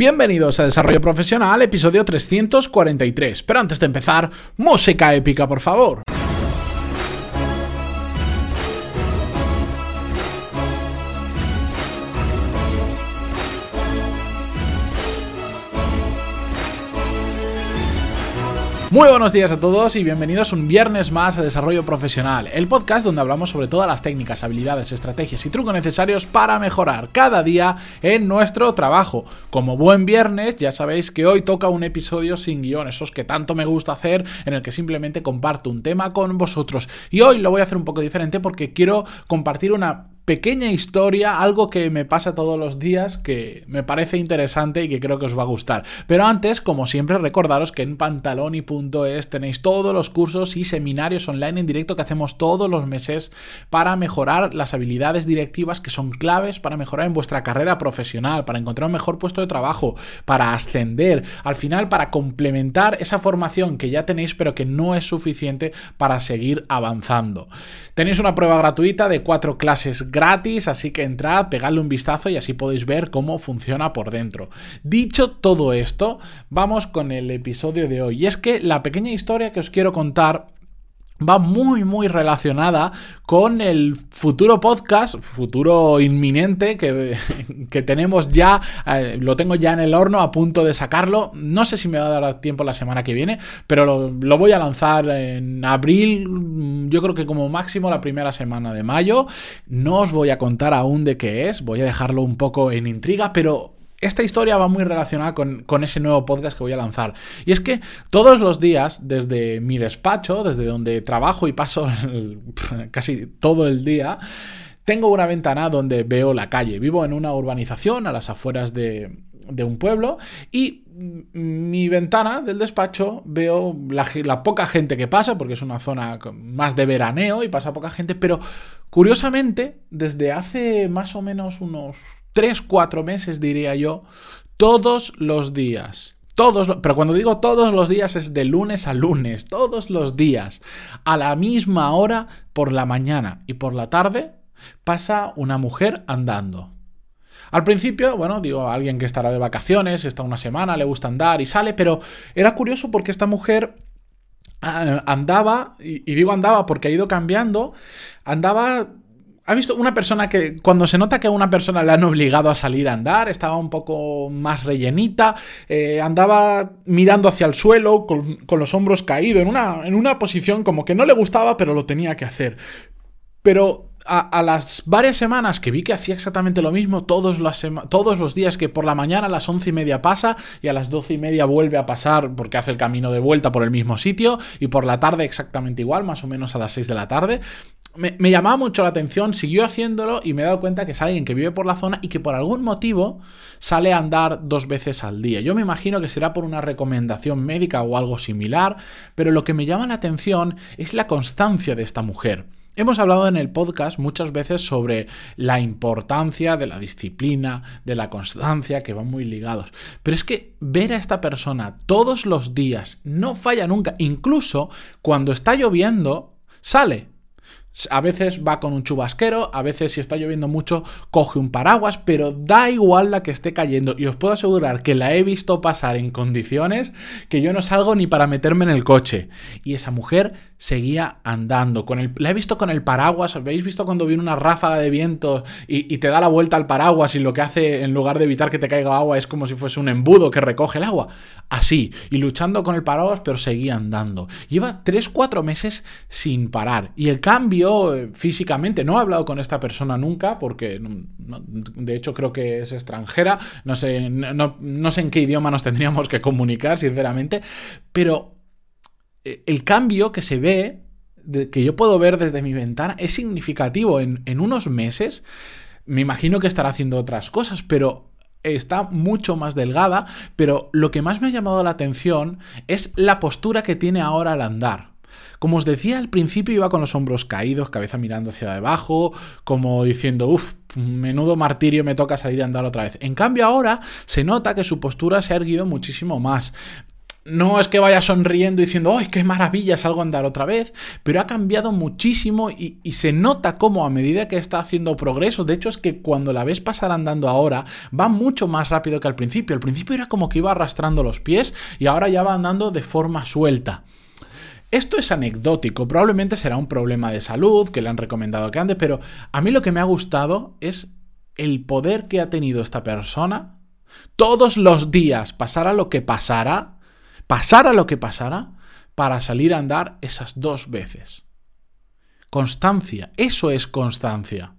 Bienvenidos a Desarrollo Profesional, episodio 343. Pero antes de empezar, música épica, por favor. Muy buenos días a todos y bienvenidos un viernes más a Desarrollo Profesional, el podcast donde hablamos sobre todas las técnicas, habilidades, estrategias y trucos necesarios para mejorar cada día en nuestro trabajo. Como buen viernes, ya sabéis que hoy toca un episodio sin guion, esos que tanto me gusta hacer, en el que simplemente comparto un tema con vosotros. Y hoy lo voy a hacer un poco diferente porque quiero compartir una pequeña historia, algo que me pasa todos los días, que me parece interesante y que creo que os va a gustar. Pero antes, como siempre, recordaros que en pantaloni.es tenéis todos los cursos y seminarios online en directo que hacemos todos los meses para mejorar las habilidades directivas que son claves para mejorar en vuestra carrera profesional, para encontrar un mejor puesto de trabajo, para ascender, al final para complementar esa formación que ya tenéis pero que no es suficiente para seguir avanzando. Tenéis una prueba gratuita de cuatro clases gratis, así que entrad, pegadle un vistazo y así podéis ver cómo funciona por dentro. Dicho todo esto, vamos con el episodio de hoy. Y es que la pequeña historia que os quiero contar va muy muy relacionada con el futuro podcast, futuro inminente que, que tenemos ya, eh, lo tengo ya en el horno a punto de sacarlo, no sé si me va a dar tiempo la semana que viene, pero lo, lo voy a lanzar en abril, yo creo que como máximo la primera semana de mayo, no os voy a contar aún de qué es, voy a dejarlo un poco en intriga, pero esta historia va muy relacionada con, ese nuevo podcast que voy a lanzar. Y es que todos los días, desde mi despacho, desde donde trabajo y paso casi todo el día, tengo una ventana donde veo la calle. Vivo en una urbanización a las afueras de, un pueblo y mi ventana del despacho veo la, poca gente que pasa, porque es una zona más de veraneo y pasa poca gente, pero curiosamente, desde hace más o menos unos 3, 4 meses, diría yo, todos los días. Todos, pero cuando digo todos los días es de lunes a lunes, todos los días, a la misma hora, por la mañana y por la tarde, pasa una mujer andando. Al principio, bueno, digo, alguien que estará de vacaciones, está una semana, le gusta andar y sale, pero era curioso porque esta mujer ah, andaba, y digo andaba porque ha ido cambiando, andaba ¿Ha visto una persona que cuando se nota que a una persona le han obligado a salir a andar, estaba un poco más rellenita, eh, andaba mirando hacia el suelo con, los hombros caídos, en una, en una posición como que no le gustaba, pero lo tenía que hacer. Pero a, las varias semanas que vi que hacía exactamente lo mismo todos, todos los días, que por la mañana a las once y media pasa y a las doce y media vuelve a pasar porque hace el camino de vuelta por el mismo sitio y por la tarde exactamente igual, más o menos a las seis de la tarde. Me, me, llamaba mucho la atención, siguió haciéndolo y me he dado cuenta que es alguien que vive por la zona y que por algún motivo sale a andar dos veces al día. Yo me imagino que será por una recomendación médica o algo similar, pero lo que me llama la atención es la constancia de esta mujer. Hemos hablado en el podcast muchas veces sobre la importancia de la disciplina, de la constancia, que van muy ligados. Pero es que ver a esta persona todos los días, no falla nunca, incluso cuando está lloviendo, sale a veces va con un chubasquero, a veces si está lloviendo mucho coge un paraguas, pero da igual la que esté cayendo. Y os puedo asegurar que la he visto pasar en condiciones que yo no salgo ni para meterme en el coche. Y esa mujer seguía andando. Con el, la he visto con el paraguas. ¿Habéis visto cuando viene una ráfaga de viento y, y te da la vuelta al paraguas y lo que hace en lugar de evitar que te caiga agua es como si fuese un embudo que recoge el agua? Así. Y luchando con el paraguas, pero seguía andando. Lleva 3-4 meses sin parar. Y el cambio eh, físicamente. No he hablado con esta persona nunca porque, de hecho, creo que es extranjera. No sé, no, sé en qué idioma nos tendríamos que comunicar, sinceramente. Pero eh, el cambio que se ve, que yo puedo ver desde mi ventana, es significativo. En, en unos meses, me imagino que estará haciendo otras cosas, pero está mucho más delgada, pero lo que más me ha llamado la atención es la postura que tiene ahora al andar. Como os decía al principio, iba con los hombros caídos, cabeza mirando hacia debajo, como diciendo, uff, menudo martirio me toca salir a andar otra vez. En cambio ahora se nota que su postura se ha erguido muchísimo más. no es que vaya sonriendo diciendo, ¡ay, qué maravilla, salgo a andar otra vez! Pero ha cambiado muchísimo y, se nota cómo a medida que está haciendo progresos, de hecho es que cuando la ves pasar andando ahora, va mucho más rápido que al principio. Al principio era como que iba arrastrando los pies y ahora ya va andando de forma suelta. Esto es anecdótico, probablemente será un problema de salud que le han recomendado que ande, pero a mí lo que me ha gustado es el poder que ha tenido esta persona todos los días, pasara lo que pasara, pasara lo que pasara, para salir a andar esas dos veces. Constancia, eso es constancia.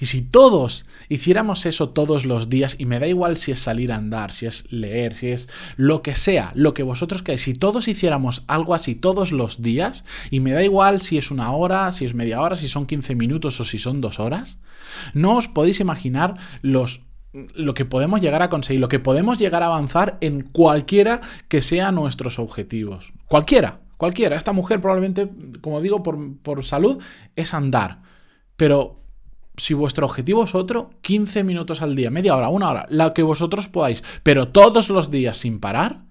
Y si todos hiciéramos eso todos los días, y me da igual si es salir a andar, si es leer, si es lo que sea, lo que vosotros queráis, si todos hiciéramos algo así todos los días, y me da igual si es una hora, si es media hora, si son 15 minutos o si son dos horas, no os podéis imaginar los lo que podemos llegar a conseguir, lo que podemos llegar a avanzar en cualquiera que sean nuestros objetivos. Cualquiera, cualquiera. Esta mujer probablemente, como digo, por, por salud, es andar. Pero si vuestro objetivo es otro, 15 minutos al día, media hora, una hora, la que vosotros podáis, pero todos los días sin parar,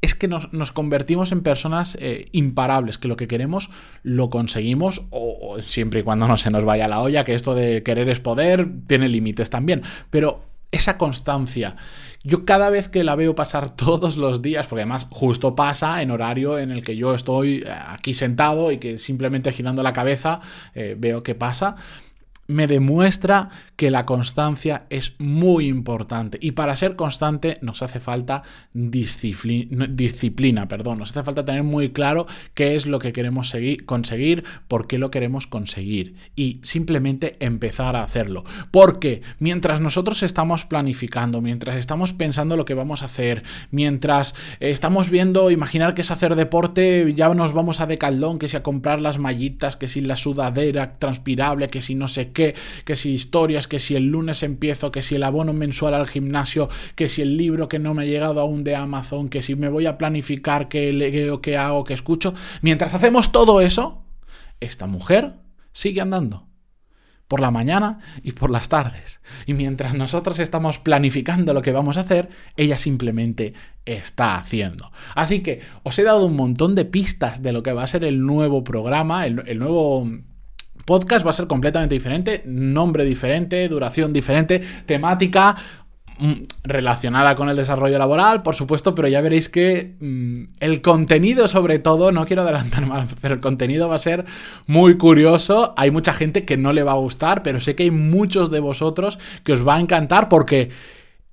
es que nos, convertimos en personas eh, imparables, que lo que queremos lo conseguimos, o, siempre y cuando no se nos vaya la olla, que esto de querer es poder tiene límites también, pero esa constancia. Yo cada vez que la veo pasar todos los días, porque además justo pasa en horario en el que yo estoy eh, aquí sentado y que simplemente girando la cabeza eh, veo que pasa, me demuestra que la constancia es muy importante. Y para ser constante nos hace falta disciplina, perdón, nos hace falta tener muy claro qué es lo que queremos seguir, conseguir, por qué lo queremos conseguir. Y simplemente empezar a hacerlo. Porque mientras nosotros estamos planificando, mientras estamos pensando lo que vamos a hacer, mientras estamos viendo, imaginar que es hacer deporte, ya nos vamos a decaldón, que si a comprar las mallitas, que si la sudadera transpirable, que si no sé qué que si historias, que si el lunes empiezo, que si el abono mensual al gimnasio, que si el libro que no me ha llegado aún de Amazon, que si me voy a planificar qué leo, qué hago, qué escucho. Mientras hacemos todo eso, esta mujer sigue andando por la mañana y por las tardes. Y mientras nosotros estamos planificando lo que vamos a hacer, ella simplemente está haciendo. Así que os he dado un montón de pistas de lo que va a ser el nuevo programa, el, el nuevo podcast va a ser completamente diferente, nombre diferente, duración diferente, temática mm, relacionada con el desarrollo laboral, por supuesto, pero ya veréis que mm, el contenido sobre todo, no quiero adelantar más, pero el contenido va a ser muy curioso. Hay mucha gente que no le va a gustar, pero sé que hay muchos de vosotros que os va a encantar porque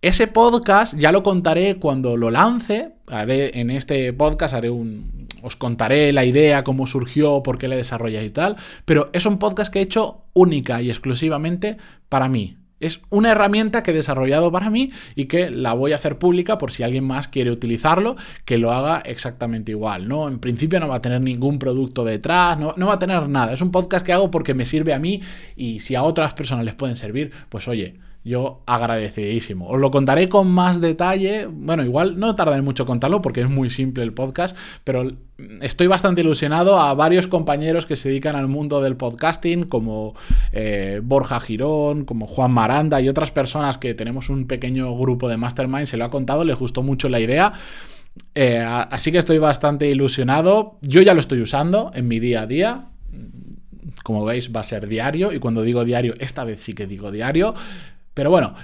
ese podcast ya lo contaré cuando lo lance. Haré en este podcast haré un os contaré la idea, cómo surgió, por qué la desarrollé y tal, pero es un podcast que he hecho única y exclusivamente para mí. Es una herramienta que he desarrollado para mí y que la voy a hacer pública por si alguien más quiere utilizarlo, que lo haga exactamente igual. ¿no? En principio no va a tener ningún producto detrás, no, no va a tener nada. Es un podcast que hago porque me sirve a mí y si a otras personas les pueden servir, pues oye, yo agradecidísimo. Os lo contaré con más detalle. Bueno, igual no tardaré mucho contarlo porque es muy simple el podcast, pero estoy bastante ilusionado a varios compañeros que se dedican al mundo del podcasting, como eh, Borja Girón, como Juan Maranda y otras personas que tenemos un pequeño grupo de Mastermind. Se lo ha contado, les gustó mucho la idea. Eh, así que estoy bastante ilusionado. Yo ya lo estoy usando en mi día a día. Como veis, va a ser diario. Y cuando digo diario, esta vez sí que digo diario. Pero bueno,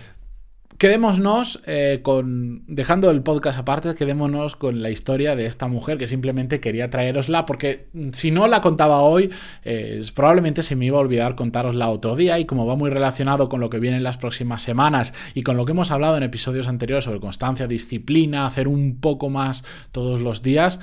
quedémonos eh, con, dejando el podcast aparte, quedémonos con la historia de esta mujer que simplemente quería traerosla, porque si no la contaba hoy, probablemente se me iba a olvidar contarosla otro día, y como va muy relacionado con lo que viene en las próximas semanas y con lo que hemos hablado en episodios anteriores sobre constancia, disciplina, hacer un poco más todos los días,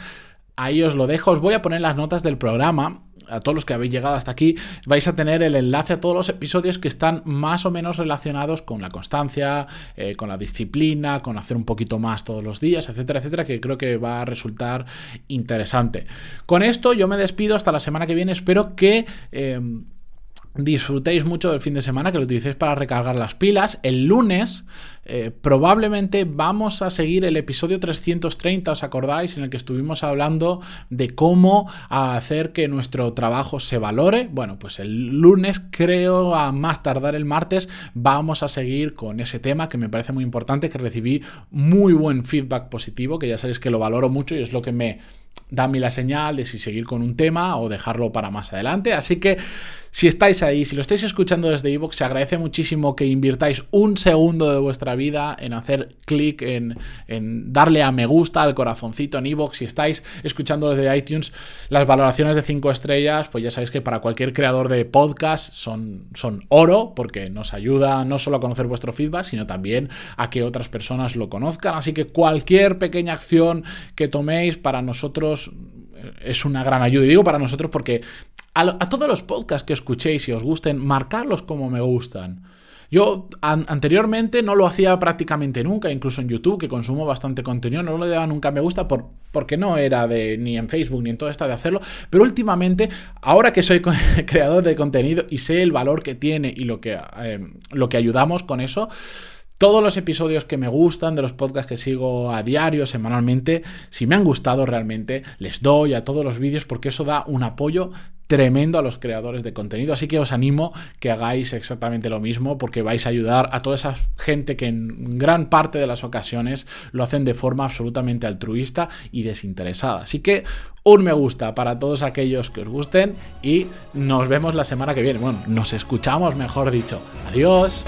ahí os lo dejo, os voy a poner las notas del programa. A todos los que habéis llegado hasta aquí, vais a tener el enlace a todos los episodios que están más o menos relacionados con la constancia, eh, con la disciplina, con hacer un poquito más todos los días, etcétera, etcétera, que creo que va a resultar interesante. Con esto yo me despido. Hasta la semana que viene, espero que... Eh, disfrutéis mucho del fin de semana, que lo utilicéis para recargar las pilas. El lunes eh, probablemente vamos a seguir el episodio 330, ¿os acordáis? En el que estuvimos hablando de cómo hacer que nuestro trabajo se valore. Bueno, pues el lunes, creo, a más tardar el martes, vamos a seguir con ese tema que me parece muy importante, que recibí muy buen feedback positivo, que ya sabéis que lo valoro mucho y es lo que me dame la señal de si seguir con un tema o dejarlo para más adelante. Así que si estáis ahí, si lo estáis escuchando desde iVoox, se agradece muchísimo que invirtáis un segundo de vuestra vida en hacer clic, en, darle a me gusta, al corazoncito en iVoox. Si estáis escuchando desde iTunes, las valoraciones de 5 estrellas, pues ya sabéis que para cualquier creador de podcast son, son oro, porque nos ayuda no solo a conocer vuestro feedback, sino también a que otras personas lo conozcan. Así que cualquier pequeña acción que toméis para nosotros eh, es una gran ayuda. Y digo para nosotros porque a, todos los podcasts que escuchéis y os gusten, marcarlos como me gustan. Yo anteriormente no lo hacía prácticamente nunca, incluso en YouTube, que consumo bastante contenido, no lo daba nunca me gusta por, porque no era de ni en Facebook ni en toda esta de hacerlo, pero últimamente, ahora que soy creador de contenido y sé el valor que tiene y lo que, eh, lo que ayudamos con eso, todos los episodios que me gustan, de los podcasts que sigo a diario, semanalmente, si me han gustado realmente, les doy a todos los vídeos porque eso da un apoyo tremendo a los creadores de contenido. Así que os animo que hagáis exactamente lo mismo porque vais a ayudar a toda esa gente que en gran parte de las ocasiones lo hacen de forma absolutamente altruista y desinteresada. Así que un me gusta para todos aquellos que os gusten y nos vemos la semana que viene. Bueno, nos escuchamos, mejor dicho. Adiós.